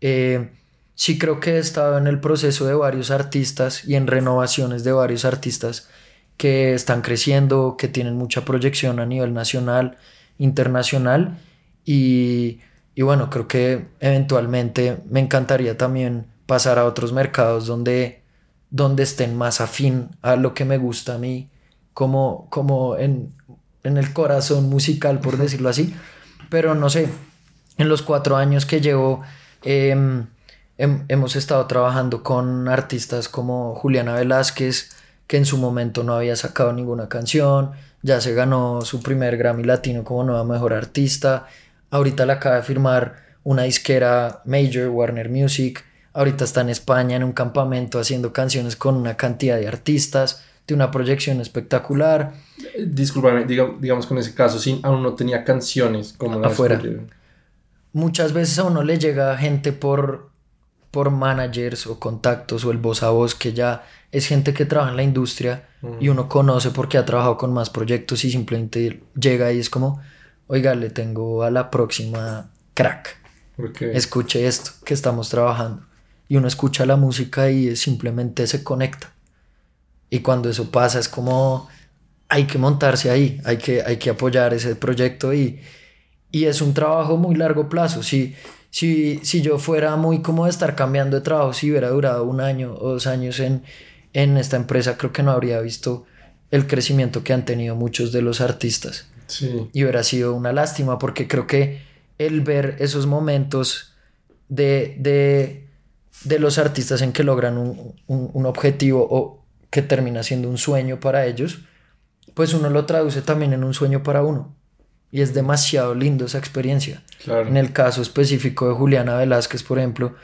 Eh, sí creo que he estado en el proceso de varios artistas y en renovaciones de varios artistas que están creciendo, que tienen mucha proyección a nivel nacional, internacional y, y bueno, creo que eventualmente me encantaría también pasar a otros mercados donde, donde estén más afín a lo que me gusta a mí, como, como en en el corazón musical, por decirlo así. Pero no sé, en los cuatro años que llevo em, hemos estado trabajando con artistas como Juliana Velázquez, que en su momento no había sacado ninguna canción, ya se ganó su primer Grammy Latino como nueva mejor artista, ahorita la acaba de firmar una disquera major, Warner Music, ahorita está en España en un campamento haciendo canciones con una cantidad de artistas de una proyección espectacular. Disculpame, digamos con ese caso, sin, aún no tenía canciones como afuera. Muchas veces a uno le llega gente por, por managers o contactos o el voz a voz que ya es gente que trabaja en la industria y uno conoce porque ha trabajado con más proyectos y simplemente llega y es como, oiga, le tengo a la próxima crack. Escuche esto que estamos trabajando. Y uno escucha la música y simplemente se conecta. Y cuando eso pasa es como hay que montarse ahí, hay que, hay que apoyar ese proyecto y, y es un trabajo muy largo plazo. Si, si, si yo fuera muy como de estar cambiando de trabajo, si hubiera durado un año o dos años en, en esta empresa, creo que no habría visto el crecimiento que han tenido muchos de los artistas. Sí. Y hubiera sido una lástima porque creo que el ver esos momentos de, de, de los artistas en que logran un, un, un objetivo o que termina siendo un sueño para ellos, pues uno lo traduce también en un sueño para uno. Y es demasiado lindo esa experiencia. En el caso específico de Juliana Velázquez, por ejemplo,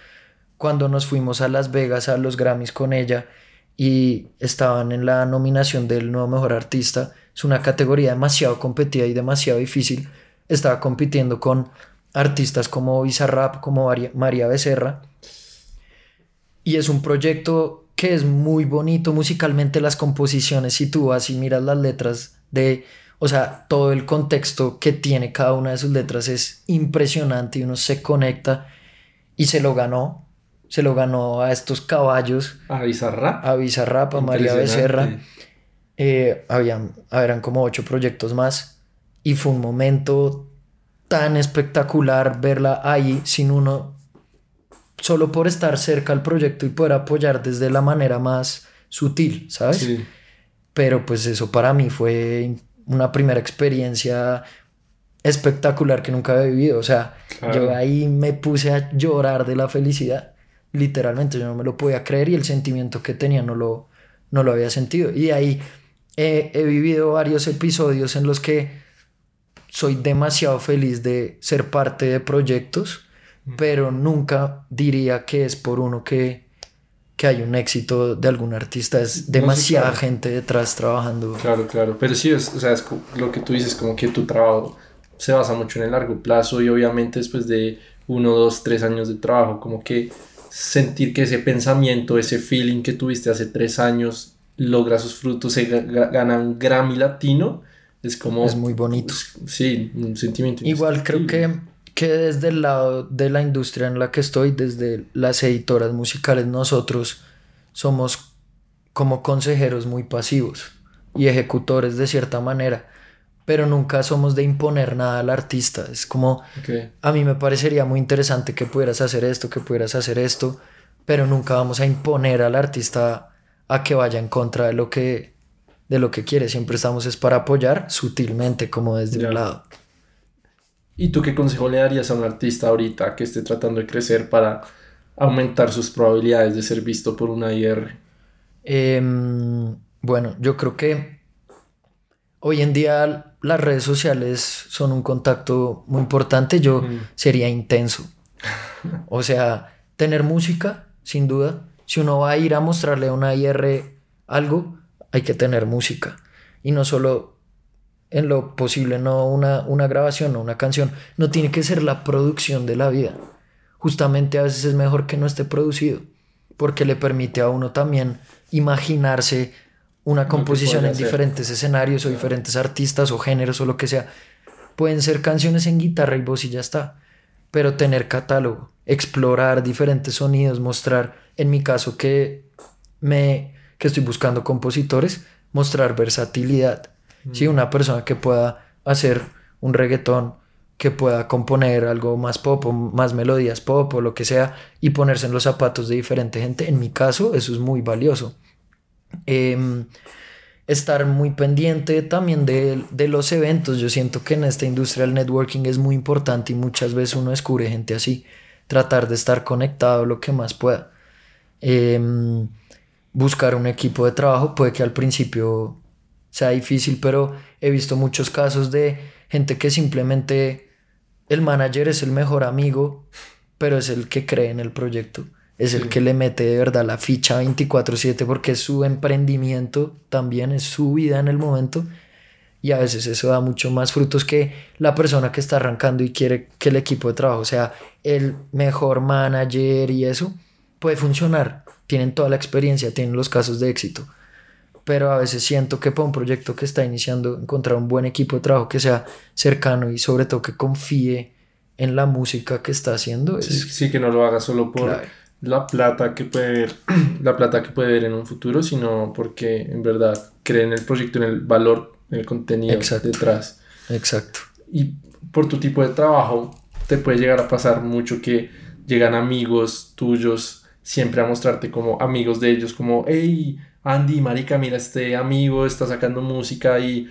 cuando nos fuimos a Las Vegas a los Grammys con ella y estaban en la nominación del nuevo mejor artista, es una categoría demasiado competida y demasiado difícil. Estaba compitiendo con artistas como Bizarrap, como María Becerra. Y es un proyecto que es muy bonito musicalmente las composiciones, si tú vas y miras las letras de, o sea, todo el contexto que tiene cada una de sus letras es impresionante y uno se conecta y se lo ganó, se lo ganó a estos caballos. A Bizarrap. A Bizarrap, a María Becerra. Eh, habían, eran como ocho proyectos más y fue un momento tan espectacular verla ahí sin uno solo por estar cerca al proyecto y poder apoyar desde la manera más sutil, ¿sabes? Sí. Pero pues eso para mí fue una primera experiencia espectacular que nunca había vivido. O sea, yo ahí me puse a llorar de la felicidad. Literalmente, yo no me lo podía creer y el sentimiento que tenía no lo, no lo había sentido. Y ahí he, he vivido varios episodios en los que soy demasiado feliz de ser parte de proyectos pero nunca diría que es por uno que, que hay un éxito de algún artista, es demasiada gente detrás trabajando. Claro, claro, pero sí, es, o sea, es lo que tú dices, como que tu trabajo se basa mucho en el largo plazo y obviamente después de uno, dos, tres años de trabajo, como que sentir que ese pensamiento, ese feeling que tuviste hace tres años logra sus frutos, se gana un Grammy latino, es como... Es muy bonito. Sí, un sentimiento. Igual creo que que desde el lado de la industria en la que estoy, desde las editoras musicales, nosotros somos como consejeros muy pasivos y ejecutores de cierta manera, pero nunca somos de imponer nada al artista. Es como, a mí me parecería muy interesante que pudieras hacer esto, que pudieras hacer esto, pero nunca vamos a imponer al artista a que vaya en contra de lo que de lo que quiere, siempre estamos es para apoyar sutilmente como desde un lado. ¿Y tú qué consejo le darías a un artista ahorita que esté tratando de crecer para aumentar sus probabilidades de ser visto por una IR? Em, bueno, yo creo que hoy en día las redes sociales son un contacto muy importante. Yo sería intenso. O sea, tener música, sin duda. Si uno va a ir a mostrarle a una IR algo, hay que tener música. Y no solo en lo posible, no una, una grabación o una canción. No tiene que ser la producción de la vida. Justamente a veces es mejor que no esté producido. porque le permite a uno también imaginarse una composición en diferentes escenarios o diferentes artistas o géneros o lo que sea. Pueden ser canciones en guitarra y voz y ya está. Pero tener catálogo, explorar diferentes sonidos, mostrar, en mi caso que me que estoy buscando compositores, mostrar versatilidad. Mm. una persona que pueda hacer un reggaetón, que pueda componer algo más pop o más melodías pop o lo que sea y ponerse en los zapatos de diferente gente, en mi caso eso es muy valioso. Em, estar muy pendiente también de, de, los eventos. Yo siento que en esta industria el networking es muy importante y muchas veces uno descubre gente así. Tratar de estar conectado lo que más pueda. Em, buscar un equipo de trabajo puede que al principio sea difícil, pero he visto muchos casos de gente que simplemente el manager es el mejor amigo, pero es el que cree en el proyecto es el que le mete de verdad la ficha 24/7 porque es su emprendimiento, también es su vida en el momento y a veces eso da mucho más frutos que la persona que está arrancando y quiere que el equipo de trabajo sea el mejor manager y eso. Puede funcionar, tienen toda la experiencia, tienen los casos de éxito, pero a veces siento que para un proyecto que está iniciando encontrar un buen equipo de trabajo que sea cercano y sobre todo que confíe en la música que está haciendo. Es sí, que no lo haga solo por la plata que puede ver, [clears throat] la plata que puede ver en un futuro, sino porque en verdad cree en el proyecto, en el valor, en el contenido detrás. Exacto. Y por tu tipo de trabajo, te puede llegar a pasar mucho que llegan amigos tuyos siempre a mostrarte como amigos de ellos, como, hey, Andy, marica, mira, este amigo está sacando música y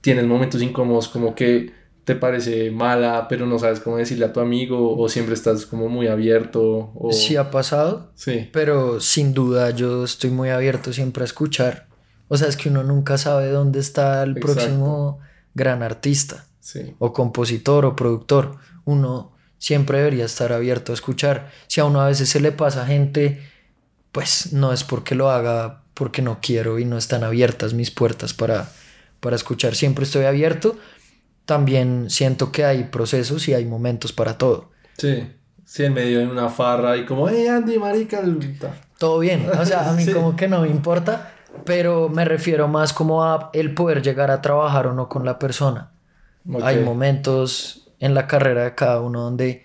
tienes momentos incómodos, como que te parece mala, pero no sabes cómo decirle a tu amigo o siempre estás como muy abierto. O... Sí ha pasado, sí. pero sin duda yo estoy muy abierto siempre a escuchar. O sea, es que uno nunca sabe dónde está el próximo gran artista sí. o compositor o productor. Uno siempre debería estar abierto a escuchar. Si a uno a veces se le pasa gente, pues no es porque lo haga porque no quiero y no están abiertas mis puertas para, para escuchar. Siempre estoy abierto, también siento que hay procesos y hay momentos para todo. Sí, sí, en medio de una farra y como, hey Andy, marica. Todo bien, o sea, a mí [laughs] como que no me importa, pero me refiero más como a el poder llegar a trabajar o no con la persona. Hay momentos en la carrera de cada uno donde,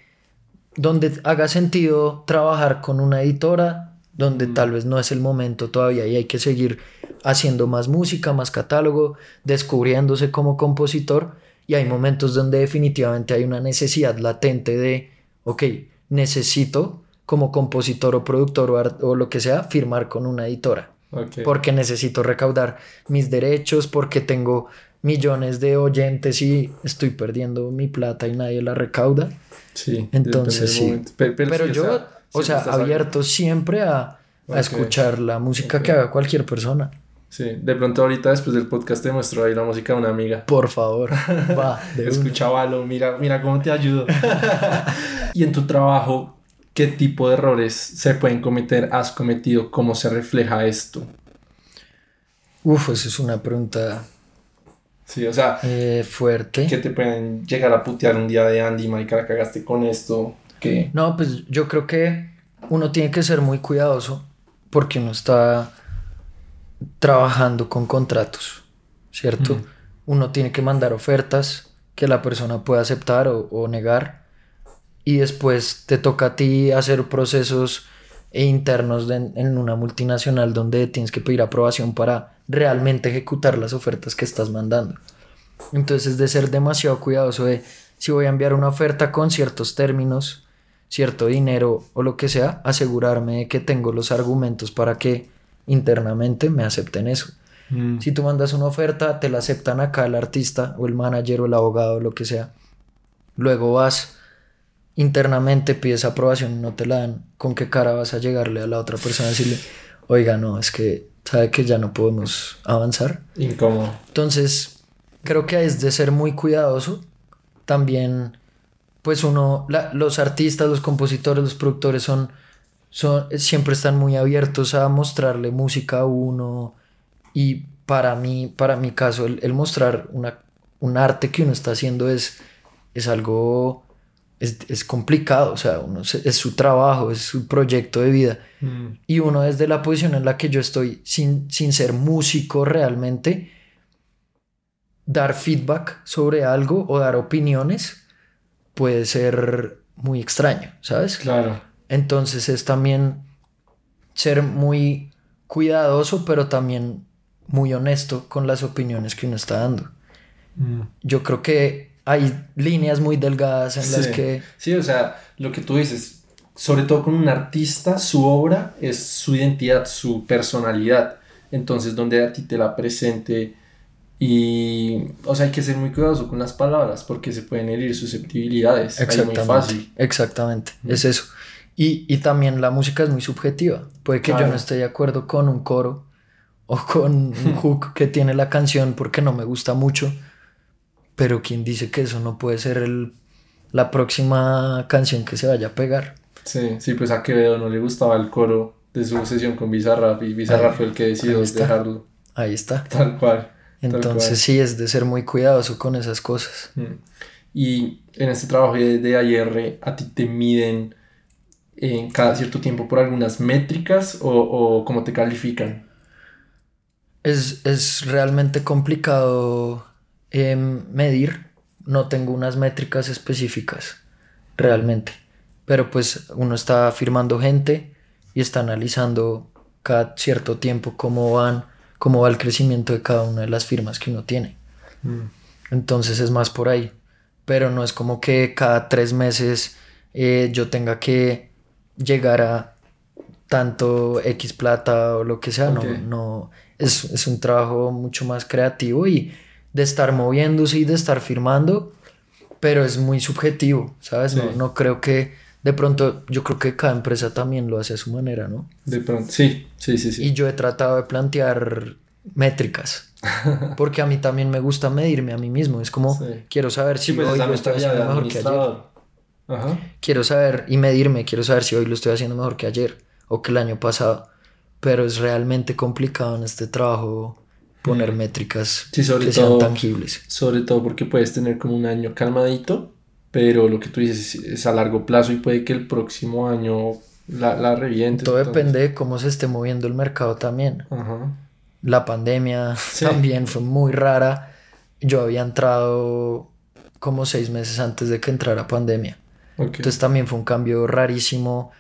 donde haga sentido trabajar con una editora, donde tal vez no es el momento todavía y hay que seguir haciendo más música, más catálogo, descubriéndose como compositor y hay momentos donde definitivamente hay una necesidad latente de, ok, necesito como compositor o productor o, o lo que sea firmar con una editora. Porque necesito recaudar mis derechos, porque tengo millones de oyentes y estoy perdiendo mi plata y nadie la recauda. Sí. Entonces sí. Pero, yo, o sea, abierto siempre a, a escuchar la música que haga cualquier persona. Sí, de pronto ahorita después del podcast te muestro ahí la música de una amiga. Por favor, [laughs] va. Escuchábalo, mira, mira cómo te ayudo. [laughs] y en tu trabajo, ¿qué tipo de errores se pueden cometer, has cometido? ¿Cómo se refleja esto? Uf, esa es una pregunta. Sí, o sea. Eh, fuerte. ¿Qué te pueden llegar a putear un día de Andy, marica, la cagaste con esto? No, pues yo creo que uno tiene que ser muy cuidadoso porque uno está trabajando con contratos, ¿cierto? Uno tiene que mandar ofertas que la persona pueda aceptar o, negar y después te toca a ti hacer procesos internos en una multinacional donde tienes que pedir aprobación para realmente ejecutar las ofertas que estás mandando. Entonces de ser demasiado cuidadoso de si voy a enviar una oferta con ciertos términos, cierto dinero o lo que sea, asegurarme de que tengo los argumentos para que internamente me acepten eso. Mm. Si tú mandas una oferta, te la aceptan acá el artista o el manager o el abogado o lo que sea. Luego vas internamente, pides aprobación y no te la dan. ¿Con qué cara vas a llegarle a la otra persona y decirle, oiga, no, es que sabe que ya no podemos avanzar? Incómodo. Entonces, creo que es de ser muy cuidadoso. También, pues uno, los artistas, los compositores, los productores son siempre están muy abiertos a mostrarle música a uno. Y para mí, para mi caso, el, mostrar una, un arte que uno está haciendo es, es algo es, es complicado, o sea, uno se- es su trabajo, es su proyecto de vida. Mm, Y uno desde la posición en la que yo estoy, sin, sin ser músico realmente, dar feedback sobre algo o dar opiniones puede ser muy extraño, ¿sabes? Claro. Entonces es también ser muy cuidadoso, pero también muy honesto con las opiniones que uno está dando. Mm. Yo creo que hay líneas muy delgadas en las que... Sí, o sea, lo que tú dices, sobre todo con un artista, su obra es su identidad, su personalidad. Entonces, donde a ti te la presente y, o sea, hay que ser muy cuidadoso con las palabras porque se pueden herir susceptibilidades. Ahí es muy fácil. Exactamente, es eso. Y, y también la música es muy subjetiva. Puede que yo Claro. no esté de acuerdo con un coro o con un [laughs] hook que tiene la canción porque no me gusta mucho, pero ¿quién dice que eso no puede ser el, la próxima canción que se vaya a pegar? Sí, sí, pues a Quevedo no le gustaba el coro de su sesión con Bizarrap y Bizarrap Ahí- fue el que decidió ahí dejarlo Ahí está. tal cual. Entonces sí, es de ser muy cuidadoso con esas cosas. Mm. Y en este trabajo de, AIR, ¿a ti te miden en cada cierto tiempo por algunas métricas o, o cómo te califican? Es, es realmente complicado em, medir. No tengo unas métricas específicas, realmente. Pero pues uno está firmando gente y está analizando cada cierto tiempo cómo van, cómo va el crecimiento de cada una de las firmas que uno tiene. Entonces es más por ahí. Pero no es como que cada tres meses eh, yo tenga que llegar a tanto X plata o lo que sea. No, no. Es, es un trabajo mucho más creativo y de estar moviéndose y de estar firmando. Pero es muy subjetivo, ¿sabes? No, no creo que. De pronto, yo creo que cada empresa también lo hace a su manera, ¿no? De pronto, sí, sí, sí, sí. Y yo he tratado de plantear métricas. [laughs] Porque a mí también me gusta medirme a mí mismo. Es como, Sí. quiero saber si Sí, pues hoy lo estoy haciendo mejor que ayer. Ajá. Quiero saber y medirme, quiero saber si hoy lo estoy haciendo mejor que ayer o que el año pasado. Pero es realmente complicado en este trabajo poner métricas. Sí, sobre que todo- sean tangibles. Sobre todo porque puedes tener como un año calmadito, pero lo que tú dices es, es a largo plazo y puede que el próximo año la, la revientes. Todo entonces- depende de cómo se esté moviendo el mercado también. Ajá. La pandemia Sí. también fue muy rara. Yo había entrado como seis meses antes de que entrara pandemia. Ok. Entonces también fue un cambio rarísimo.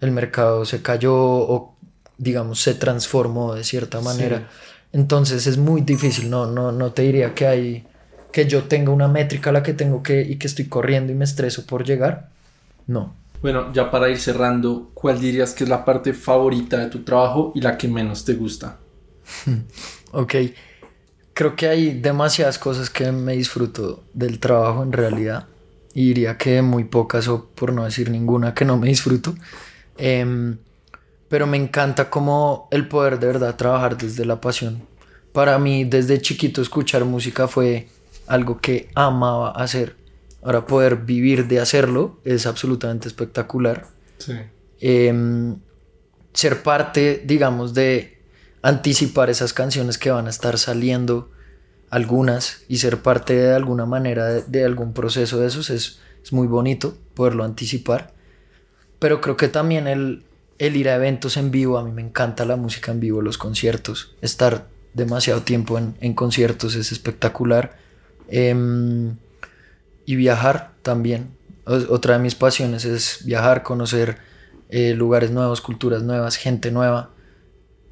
El mercado se cayó o digamos se transformó de cierta manera. Entonces es muy difícil. No, no, no te diría que hay que yo tenga una métrica a la que tengo que y que estoy corriendo y me estreso por llegar. No. Bueno, ya para ir cerrando, ¿cuál dirías que es la parte favorita de tu trabajo y la que menos te gusta? [laughs] Ok. Creo que hay demasiadas cosas que me disfruto del trabajo en realidad. Y diría que muy pocas o por no decir ninguna que no me disfruto. Em, pero me encanta como el poder de verdad trabajar desde la pasión. Para mí desde chiquito escuchar música fue algo que amaba hacer. Ahora poder vivir de hacerlo es absolutamente espectacular. Sí. Em, ser parte, digamos, de anticipar esas canciones que van a estar saliendo, algunas, y ser parte de alguna manera de, de algún proceso de esos es, es muy bonito poderlo anticipar. Pero creo que también el, el ir a eventos en vivo, a mí me encanta la música en vivo, los conciertos, estar demasiado tiempo en, en conciertos es espectacular. Em, y viajar también. Otra de mis pasiones es viajar, conocer eh, lugares nuevos, culturas nuevas, gente nueva.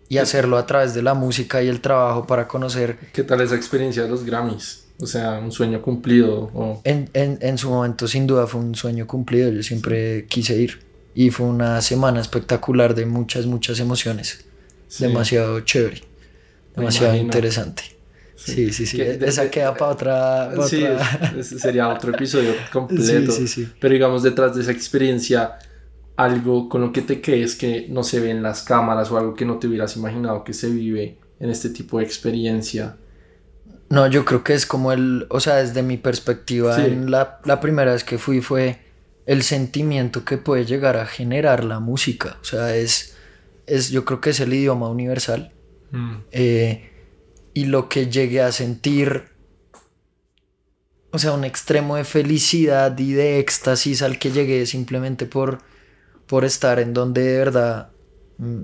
Y hacerlo a través de la música y el trabajo para conocer. ¿Qué tal esa experiencia de los Grammys? O sea, un sueño cumplido. O... En, en, en su momento sin duda fue un sueño cumplido, yo siempre quise ir. Y fue una semana espectacular de muchas, muchas emociones. Sí. Demasiado chévere. Demasiado interesante. Sí, sí, sí. Que de- Esa queda para otra. Sí, otra- [laughs] ese sería otro episodio completo. Sí, sí, sí. Pero digamos, detrás de esa experiencia, algo con lo que te quedes que no se ve en las cámaras o algo que no te hubieras imaginado que se vive en este tipo de experiencia. No, yo creo que es como el, o sea, desde mi perspectiva, Sí. en la, la primera vez que fui fue el sentimiento que puede llegar a generar la música. O sea, es, es yo creo que es el idioma universal. Eh, y lo que llegué a sentir o sea, un extremo de felicidad y de éxtasis al que llegué simplemente por, por estar en donde de verdad mm,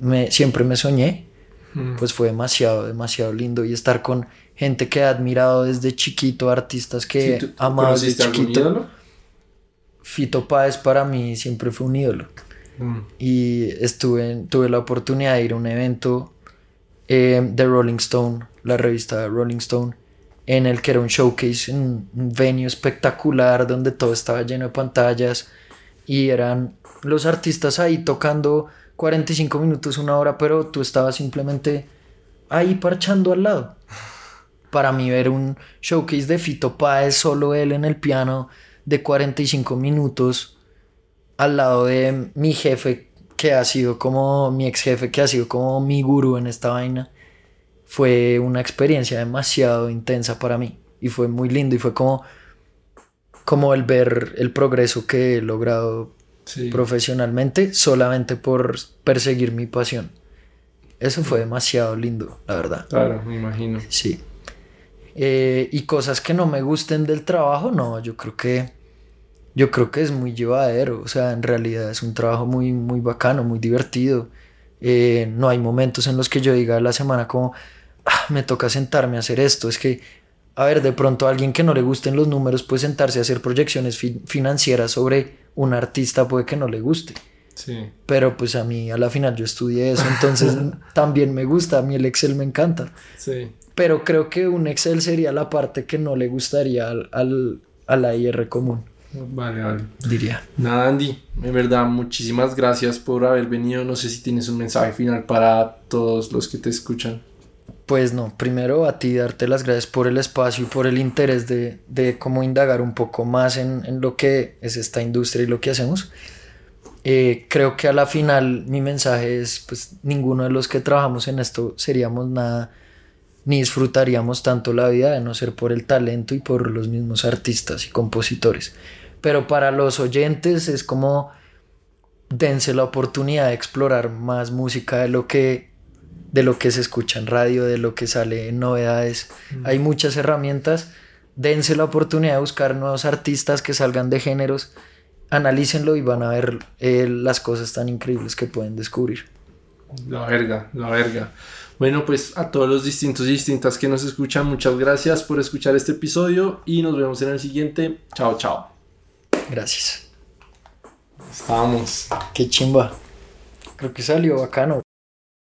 me, siempre me soñé, Mm. pues fue demasiado, demasiado lindo y estar con gente que he admirado desde chiquito, artistas que Sí, he ¿tú- amado desde ¿Conociste algún chiquito. ídolo? Fito Páez para mí siempre fue un ídolo. Mm. y estuve tuve la oportunidad de ir a un evento eh, de Rolling Stone, la revista Rolling Stone, en el que era un showcase, un, un venue espectacular donde todo estaba lleno de pantallas y eran los artistas ahí tocando 45 minutos, una hora, pero tú estabas simplemente ahí parchando al lado. Para mí ver un showcase de Fito Páez, solo él en el piano, de 45 minutos, al lado de mi jefe, que ha sido como mi ex jefe, que ha sido como mi gurú en esta vaina, fue una experiencia demasiado intensa para mí. Y fue muy lindo y fue como, como el ver el progreso que he logrado Sí. profesionalmente solamente por perseguir mi pasión. Eso fue demasiado lindo, la verdad. Claro, me imagino. Sí. Eh, y cosas que no me gusten del trabajo, no, yo creo que yo creo que es muy llevadero, o sea, en realidad es un trabajo muy muy bacano, muy divertido. Eh, no hay momentos en los que yo diga a la semana como "Ah, me toca sentarme a hacer esto, es que a ver, de pronto a alguien que no le gusten los números puede sentarse a hacer proyecciones fi- financieras sobre un artista puede que no le guste. Sí. Pero pues a mí a la final yo estudié eso, entonces [laughs] también me gusta, a mí el Excel me encanta. Sí. Pero creo que un Excel sería la parte que no le gustaría al, al, a la IR común, Vale, vale. diría. Nada, Andy, en verdad, muchísimas gracias por haber venido. No sé si tienes un mensaje final para todos los que te escuchan. Pues no, primero a ti darte las gracias por el espacio y por el interés de, de cómo indagar un poco más en, en lo que es esta industria y lo que hacemos. Eh, creo que a la final mi mensaje es, pues ninguno de los que trabajamos en esto seríamos nada, ni disfrutaríamos tanto la vida de no ser por el talento y por los mismos artistas y compositores. Pero para los oyentes es como dense la oportunidad de explorar más música de lo que de lo que se escucha en radio, de lo que sale en novedades. Hay muchas herramientas. Dense la oportunidad de buscar nuevos artistas que salgan de géneros. Analícenlo y van a ver eh, las cosas tan increíbles que pueden descubrir. La verga, la verga. Bueno, pues a todos los distintos y distintas que nos escuchan, muchas gracias por escuchar este episodio y nos vemos en el siguiente. Chao, chao. Gracias. Estamos. Qué chimba. Creo que salió bacano.